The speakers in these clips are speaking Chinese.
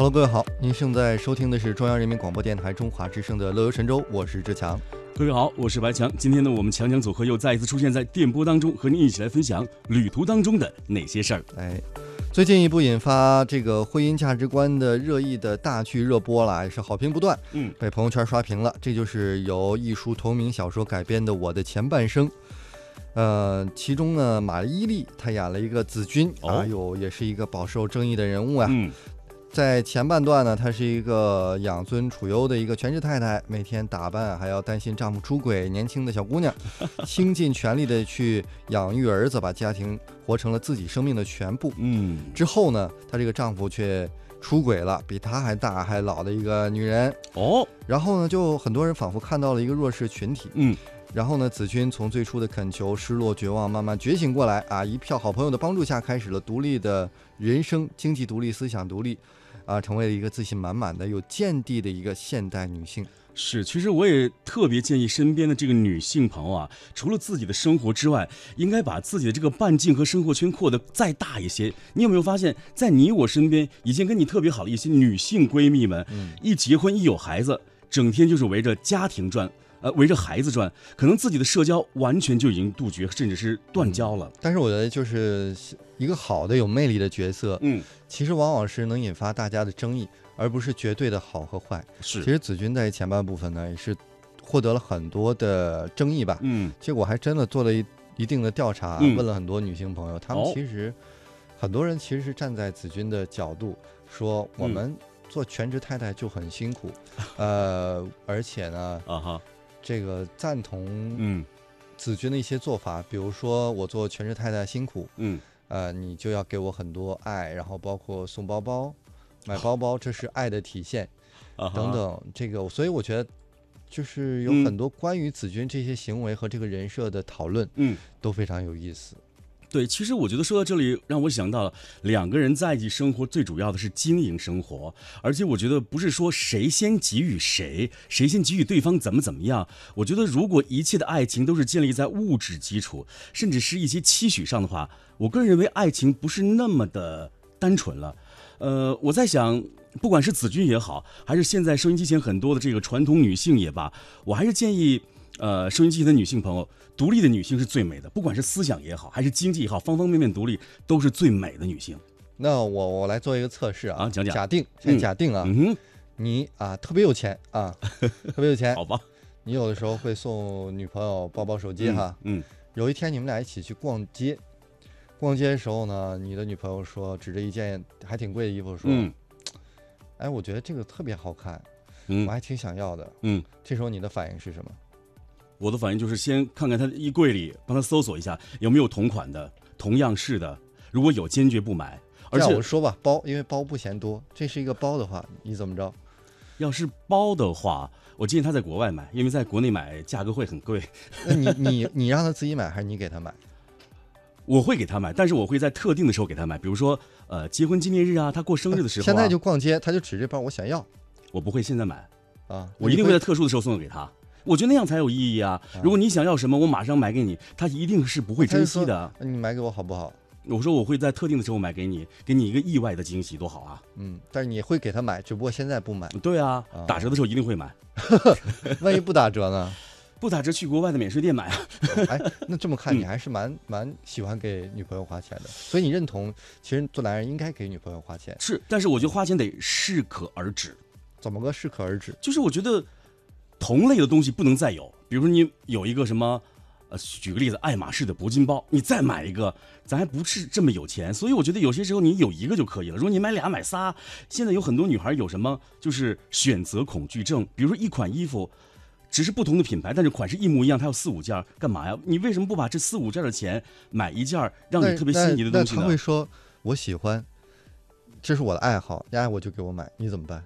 Hello，各位好，您正在收听的是中央人民广播电台中华之声的《乐游神州》，我是志强。各位好，我是白强。今天呢，我们强强组合又再一次出现在电波当中，和您一起来分享旅途当中的那些事儿。哎，最近一部引发这个婚姻价值观的热议的大剧热播了，也是好评不断，嗯，被朋友圈刷屏了。这就是由一书同名小说改编的《我的前半生》。呃，其中呢，马伊琍她演了一个子君，哦哎呦，也是一个饱受争议的人物啊。嗯，在前半段呢，她是一个养尊处优的一个全职太太，每天打扮还要担心丈夫出轨，年轻的小姑娘，倾尽全力的去养育儿子，把家庭活成了自己生命的全部。嗯，之后呢，她这个丈夫却出轨了，比她还大还老的一个女人。哦，然后呢，就很多人仿佛看到了一个弱势群体。嗯，然后呢，子君从最初的恳求、失落、绝望，慢慢觉醒过来啊！一票好朋友的帮助下，开始了独立的人生，经济独立、思想独立，啊，成为了一个自信满满的、有见地的一个现代女性。是。其实我也特别建议身边的这个女性朋友啊，除了自己的生活之外，应该把自己的这个半径和生活圈扩得再大一些。你有没有发现，在你我身边，已经跟你特别好的一些女性闺蜜们，嗯一结婚一有孩子，整天就是围着家庭转。呃，围着孩子转，可能自己的社交完全就已经杜绝，甚至是断交了。但是我觉得，就是一个好的、有魅力的角色，嗯，其实往往是能引发大家的争议，而不是绝对的好和坏。是其实子君在前半部分呢，也是获得了很多的争议吧。嗯，结果还真的做了一一定的调查，嗯问了很多女性朋友，她们哦其实、很多人其实是站在子君的角度说，我嗯们做全职太太就很辛苦，呃，而且呢，啊哈，这个赞同嗯子君的一些做法，比如说我做全职太太辛苦，嗯，呃，你就要给我很多爱，然后包括送包包、买包包，这是爱的体现。啊等，等，这个，所以我觉得，就是有嗯很多关于子君这些行为和这个人设的讨论嗯，都非常有意思。对，其实我觉得说到这里，让我想到了两个人在一起生活，最主要的是经营生活，而且我觉得不是说谁先给予谁，谁先给予对方怎么怎么样。我觉得如果一切的爱情都是建立在物质基础，甚至是一些期许上的话，我个人认为爱情不是那么的单纯了。呃，我在想，不管是子君也好，还是现在收音机前很多的这个传统女性也罢，我还是建议，呃，收音机的女性朋友，独立的女性是最美的，不管是思想也好，还是经济也好，方方面面独立都是最美的女性。那我我来做一个测试啊，啊讲讲。假定，先嗯。假定啊，嗯，你啊特别有钱啊，特别有钱。好，吧，你有的时候会送女朋友包包、手机哈。嗯，有一天你们俩一起去逛街，逛街的时候呢，你的女朋友说指着一件还挺贵的衣服说，嗯。哎，我觉得这个特别好看，嗯。我还挺想要的。嗯，这时候你的反应是什么？我的反应就是先看看他的衣柜里，帮他搜索一下有没有同款的、同样式的，如果有，坚决不买。而且我说吧，包，因为包不嫌多，这是一个包的话，你怎么着？要是包的话，我建议他在国外买，因为在国内买价格会很贵。那你你你让他自己买，还是你给他买？我会给他买，但是我会在特定的时候给他买，比如说呃结婚纪念日啊，他过生日的时候、啊。现在就逛街，他就指这包，我想要我不会现在买，啊，我一定会在特殊的时候送给她。我觉得那样才有意义啊！如果你想要什么，我马上买给你，他一定是不会珍惜的。那你买给我好不好？我说我会在特定的时候买给你，给你一个意外的惊喜，多好啊！嗯，但是你会给他买，只不过现在不买，对啊啊，打折的时候一定会买，万一不打折呢？不打折去国外的免税店买啊。哎，那这么看，嗯你还是蛮蛮喜欢给女朋友花钱的，所以你认同，其实做男人应该给女朋友花钱，是，但是我觉得花钱得适可而止，怎么个适可而止？就是我觉得同类的东西不能再有，比如说你有一个什么。呃，举个例子，爱马仕的铂金包，你再买一个，咱还不是这么有钱，所以我觉得有些时候你有一个就可以了。如果你买俩买仨，现在有很多女孩有什么就是选择恐惧症，比如说一款衣服，只是不同的品牌，但是款式一模一样，它有四五件，干嘛呀？你为什么不把这四五件的钱买一件让你特别心仪的东西呢那他会？说，我喜欢，这是我的爱好，你爱我就给我买，你怎么办？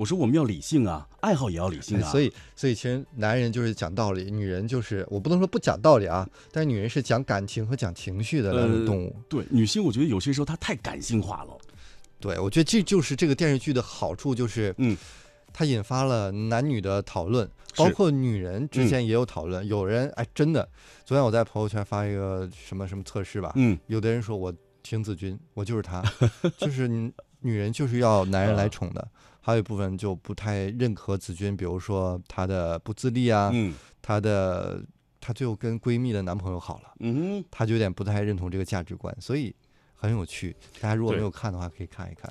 我说我们要理性啊，爱好也要理性啊。哎所以，所以其实男人就是讲道理，女人就是我不能说不讲道理啊，但是女人是讲感情和讲情绪的两种呃动物。对女性，我觉得有些时候她太感性化了。对，我觉得这就是这个电视剧的好处，就是嗯，它引发了男女的讨论，包括女人之嗯间也有讨论。有人哎，真的，昨天我在朋友圈发一个什么什么测试吧，嗯，有的人说我听子君，我就是他，就是你女人就是要男人来啊宠的，还有一部分就不太认可子君，比如说她的不自立啊，嗯她的她最后跟闺蜜的男朋友好了，嗯，她就有点不太认同这个价值观，所以很有趣。大家如果没有看的话，可以看一看。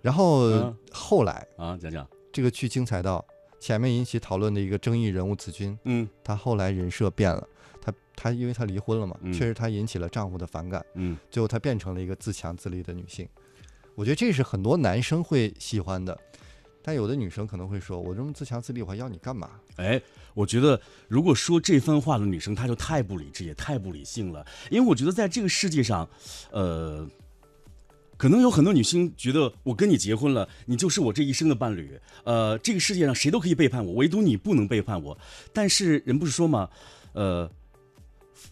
然后嗯后来啊，讲讲，这个剧精彩到前面引起讨论的一个争议人物子君，嗯她后来人设变了，她她因为她离婚了嘛，嗯确实她引起了丈夫的反感。嗯最后她变成了一个自强自立的女性。我觉得这是很多男生会喜欢的，但有的女生可能会说：“我这么自强自立，我还要你干嘛哎，我觉得如果说这番话的女生，她就太不理智，也太不理性了。因为我觉得在这个世界上，呃，可能有很多女性觉得我跟你结婚了，你就是我这一生的伴侣。呃，这个世界上谁都可以背叛我，唯独你不能背叛我。但是人不是说嘛，呃。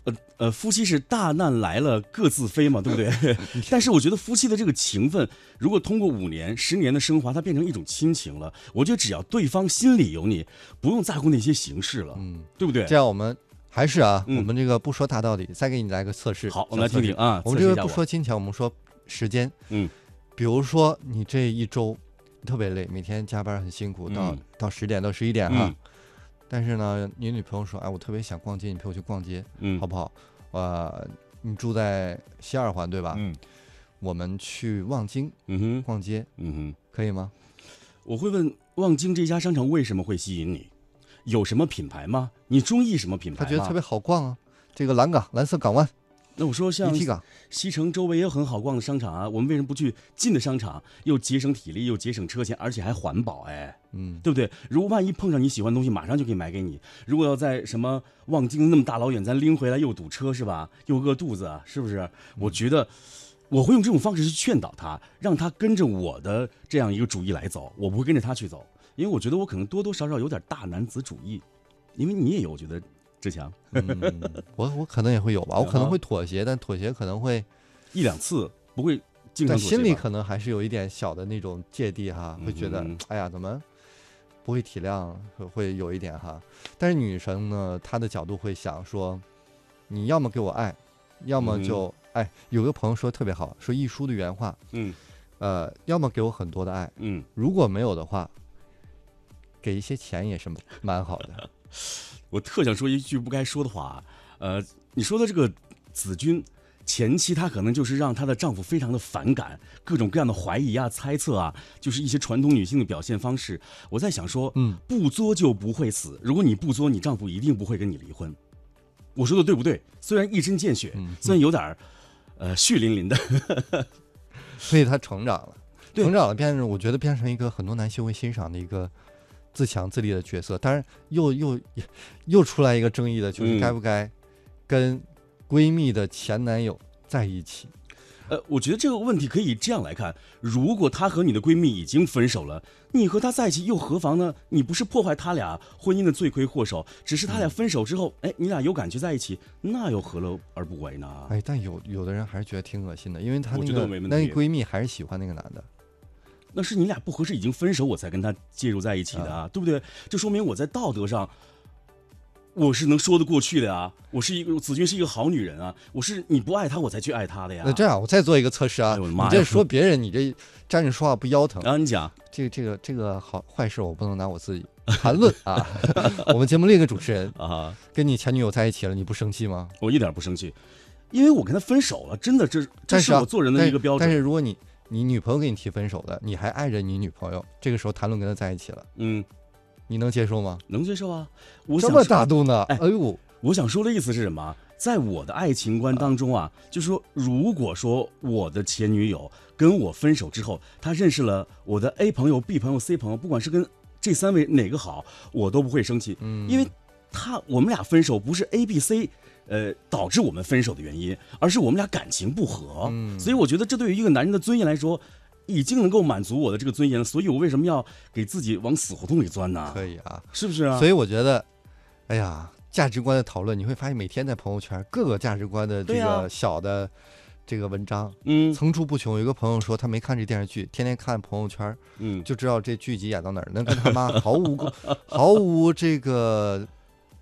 呃呃，夫妻是大难来了各自飞嘛，对不对？但是我觉得夫妻的这个情分，如果通过五年、十年的升华，它变成一种亲情了。我觉得只要对方心里有你，不用在乎那些形式了，？”嗯，对不对？这样我们还是啊，嗯我们这个不说大道理，再给你来个测试。好，我们来听听。啊。我们这个不说金钱，我们说时间。嗯，比如说你这一周特别累，每天加班很辛苦，到嗯到十点到十一点哈。嗯但是呢，你女朋友说：“哎，我特别想逛街，你陪我去逛街，嗯，好不好？”呃，你住在西二环对吧？嗯我们去望京嗯哼逛街，嗯哼，可以吗？我会问望京这家商场为什么会吸引你？有什么品牌吗？你中意什么品牌吗？他觉得特别好逛啊。这个蓝港、蓝色港湾、那我说像西城周围也有很好逛的商场啊，我们为什么不去近的商场？又节省体力，又节省车钱，而且还环保，哎，嗯，对不对？如果万一碰上你喜欢的东西，马上就可以买给你。如果要在什么望京那么大老远，咱拎回来又堵车是吧？又饿肚子，是不是？我觉得我会用这种方式去劝导他，让他跟着我的这样一个主意来走，我不会跟着他去走，因为我觉得我可能多多少少有点大男子主义，因为你也有，我觉得志强嗯，我我可能也会有吧，我可能啊会妥协，但妥协可能会，一两次不会经常但心里可能还是有一点小的那种芥蒂哈，会觉得嗯，哎呀，怎么不会体谅，会会有一点哈。但是女生呢，她的角度会想说，你要么给我爱，要么嗯就哎，有个朋友说特别好，说一书的原话，嗯呃，要么给我很多的爱，嗯，如果没有的话，给一些钱也是蛮好的。我特想说一句不该说的话，呃，你说的这个子君。前期她可能就是让她的丈夫非常的反感，各种各样的怀疑啊、猜测啊，就是一些传统女性的表现方式。我在想说，嗯，不作就不会死。如果你不作，你丈夫一定不会跟你离婚。我说的对不对？虽然一针见血，嗯虽然有点儿，呃，血淋淋的，所以她成长了，对成长了，变成我觉得变成一个很多男性会欣赏的一个自强自立的角色。当然又，又又出来一个争议的，就是嗯该不该跟闺蜜的前男友在一起？呃，我觉得这个问题可以这样来看：如果她和你的闺蜜已经分手了，你和她在一起又何妨呢？你不是破坏他俩婚姻的罪魁祸首，只是他俩分手之后，哎，你俩有感觉在一起，那又何乐而不为呢？哎，但有有的人还是觉得挺恶心的，因为她我觉得那个那个闺蜜还是喜欢那个男的。那是你俩不合适，已经分手，我才跟他介入在一起的啊，对不对？这说明我在道德上，我是能说得过去的啊。我是一个子君是一个好女人啊，我是你不爱她，我才去爱她的呀。那这样，我再做一个测试啊！你这说别人，你这站着说话不腰疼。啊，你讲，这个这个这个好坏事，我不能拿我自己谈论啊。我们节目另一个主持人啊，跟你前女友在一起了，你不生气吗？我一点不生气，因为我跟他分手了，真的，这这是我做人的一个标准。但是如果你你女朋友给你提分手的，你还爱着你女朋友，这个时候谈论跟她在一起了，嗯，你能接受吗？能接受啊。我这么大度呢？哎哎呦，我想说的意思是什么？在我的爱情观当中啊，就是说，如果说我的前女友跟我分手之后，她认识了我的 A 朋友、B 朋友、C 朋友，不管是跟这三位哪个好，我都不会生气，嗯，因为他我们俩分手不是 A、B、C。呃，导致我们分手的原因，而是我们俩感情不和，嗯所以我觉得这对于一个男人的尊严来说，已经能够满足我的这个尊严了。所以我为什么要给自己往死胡同里钻呢？可以啊。是不是啊？所以我觉得，哎呀，价值观的讨论，你会发现每天在朋友圈各个价值观的这个小的这个文章嗯层出不穷。有一个朋友说他没看这电视剧，天天看朋友圈嗯，就知道这剧集演到哪儿，能跟他妈毫无毫无这个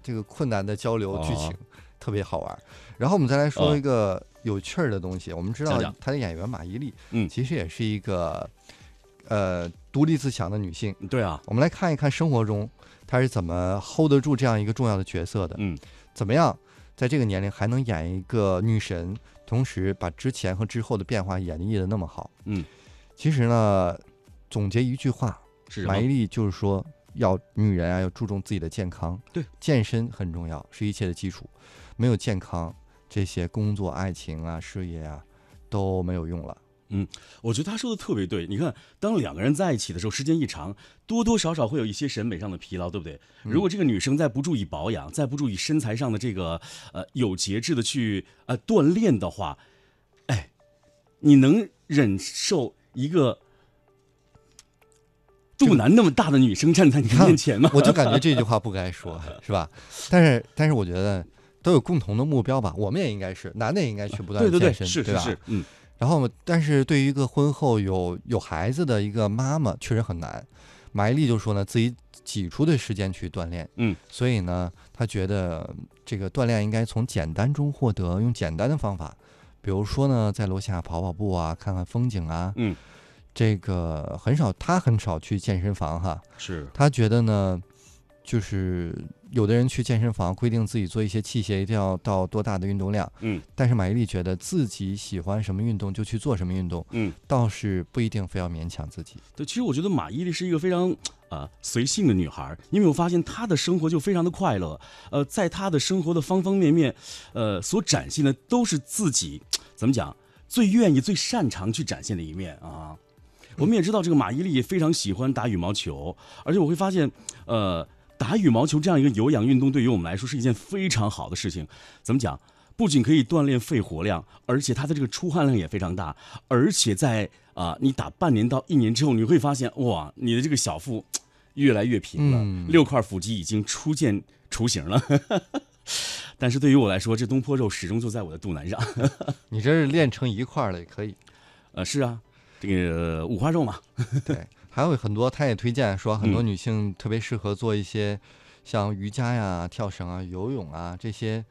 这个困难的交流 剧情哦，特别好玩。然后我们再来说哦一个有趣儿的东西，我们知道讲讲他的演员马伊琍，嗯其实也是一个呃独立自强的女性。对啊，我们来看一看生活中她是怎么 hold 得住这样一个重要的角色的。嗯，怎么样在这个年龄还能演一个女神，同时把之前和之后的变化演绎的那么好？嗯，其实呢，总结一句话，是马伊琍就是说，要女人啊要注重自己的健康，对，健身很重要，是一切的基础。没有健康，这些工作、爱情啊、事业啊都没有用了。嗯我觉得他说的特别对。你看，当两个人在一起的时候，时间一长，多多少少会有一些审美上的疲劳，对不对？如果这个女生再不注意保养，再不注意身材上的这个呃有节制的去呃锻炼的话，哎，你能忍受一个肚腩那么大的女生站在你面前吗？我就感觉这句话不该说，是吧？但是，但是我觉得都有共同的目标吧。我们也应该是，男的也应该去不断对对对，地健身，是是吧？是，嗯，然后，但是对于一个婚后有有孩子的一个妈妈，确实很难。马伊琍就说呢，自己挤出的时间去锻炼，嗯，所以呢，她觉得这个锻炼应该从简单中获得，用简单的方法，比如说呢，在楼下跑跑步啊，看看风景啊，嗯，这个很少，她很少去健身房哈，是，她觉得呢，就是有的人去健身房规定自己做一些器械一定要到多大的运动量，嗯。但是马伊琍觉得自己喜欢什么运动就去做什么运动，嗯，倒是不一定非要勉强自己。对，其实我觉得马伊琍是一个非常啊、呃随性的女孩儿，因为我发现她的生活就非常的快乐，呃，在她的生活的方方面面，呃，所展现的都是自己怎么讲？最愿意、最擅长去展现的一面啊。我们也知道，这个马伊琍也非常喜欢打羽毛球，而且我会发现，呃，打羽毛球这样一个有氧运动，对于我们来说是一件非常好的事情。怎么讲？不仅可以锻炼肺活量，而且它的这个出汗量也非常大，而且在啊、你打半年到一年之后，你会发现哇，你的这个小腹越来越平了，嗯六块腹肌已经初见雏形了。但是对于我来说，这东坡肉始终就在我的肚腩上。你这是练成一块了也可以。呃，是啊，这个五花肉嘛，对，还有很多，他也推荐说，很多嗯女性特别适合做一些像瑜伽呀、跳绳啊、游泳啊这些，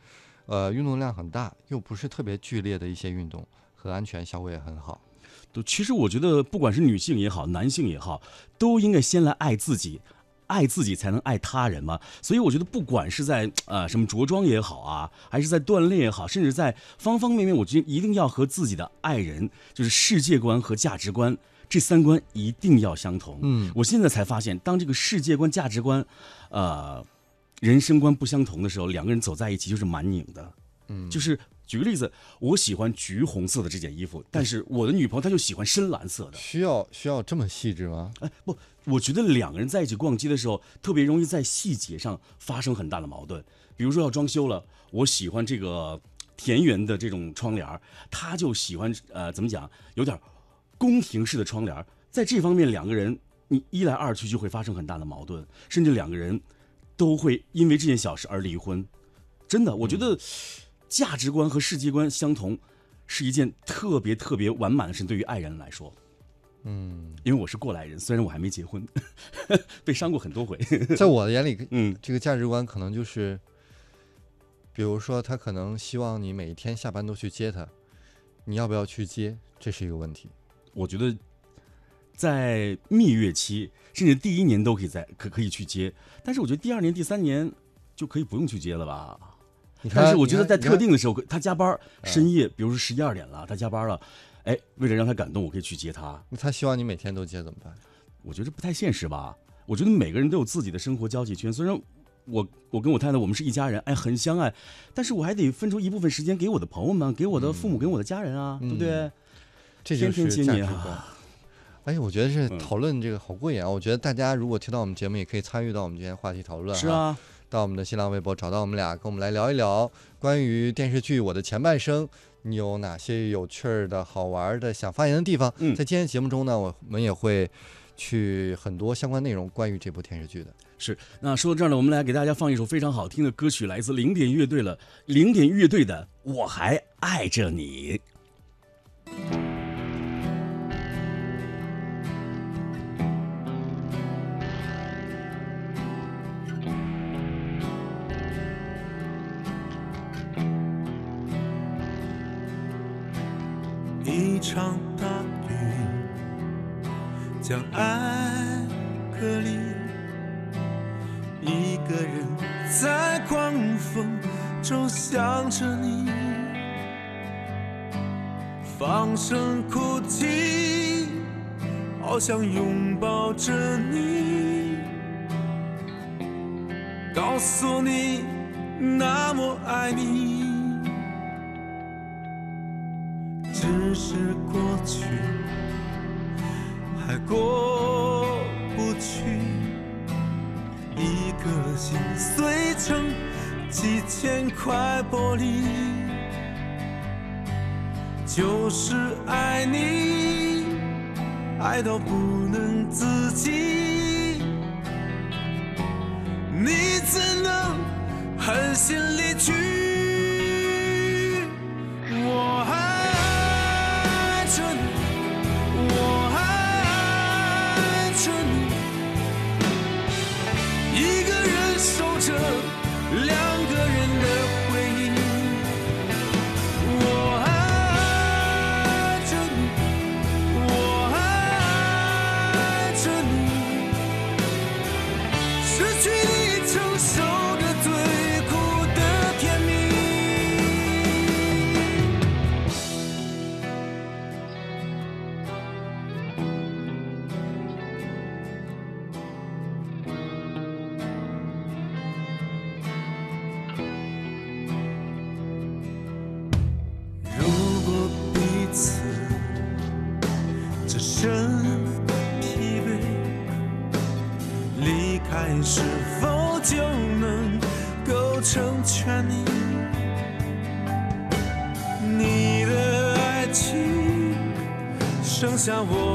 呃，运动量很大又不是特别剧烈的一些运动，很安全，效果也很好。都其实我觉得，不管是女性也好，男性也好，都应该先来爱自己，爱自己才能爱他人嘛。所以我觉得，不管是在呃什么着装也好啊，还是在锻炼也好，甚至在方方面面，我觉得一定要和自己的爱人，就是世界观和价值观这三观一定要相同。嗯，我现在才发现，当这个世界观、价值观，呃，人生观不相同的时候，两个人走在一起就是蛮拧的。嗯就是举个例子，我喜欢橘红色的这件衣服，但是我的女朋友她就喜欢深蓝色的。需要需要这么细致吗？哎，不，我觉得两个人在一起逛街的时候，特别容易在细节上发生很大的矛盾。比如说要装修了，我喜欢这个田园的这种窗帘儿，他就喜欢呃怎么讲，有点宫廷式的窗帘。在这方面，两个人你一来二去就会发生很大的矛盾，甚至两个人都会因为这件小事而离婚。真的，我觉得价值观和世界观相同，是一件特别特别完满的事。对于爱人来说，嗯，因为我是过来人，虽然我还没结婚，被伤过很多回。在我的眼里，嗯这个价值观可能就是，比如说他可能希望你每一天下班都去接他，你要不要去接，这是一个问题。我觉得在蜜月期，甚至第一年都可以在可可以去接，但是我觉得第二年、第三年就可以不用去接了吧。但是我觉得在特定的时候，他加班深夜，比如说十一二点了，他加班了，哎，为了让他感动，我可以去接他。那他希望你每天都接怎么办？我觉得不太现实吧。我觉得每个人都有自己的生活交际圈，虽然我我跟我太太我们是一家人，哎，很相爱，但是我还得分出一部分时间给我的朋友们，给我的父母，给我的家人啊，对不对？这就是价值观。啊，哎，我觉得这嗯讨论这个好过瘾啊！我觉得大家如果听到我们节目，也可以参与到我们今天话题讨论。是，啊，到我们的新浪微博找到我们俩，跟我们来聊一聊关于电视剧《我的前半生》，你有哪些有趣儿的好玩儿的想发言的地方？嗯在今天节目中呢，我们也会去很多相关内容关于这部电视剧的。是。那说到这儿呢，我们来给大家放一首非常好听的歌曲，来自零点乐队了，零点乐队的《我还爱着你》。场大雨将爱隔离，一个人在狂风中想着你，放声哭泣，好想拥抱着你，告诉你那么爱你，只是过去。还过不去，一颗心碎成几千块玻璃，就是爱你，爱到不能自己，你怎能狠心像我。